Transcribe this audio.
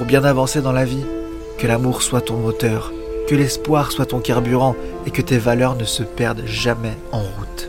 pour bien avancer dans la vie. Que l'amour soit ton moteur, que l'espoir soit ton carburant et que tes valeurs ne se perdent jamais en route.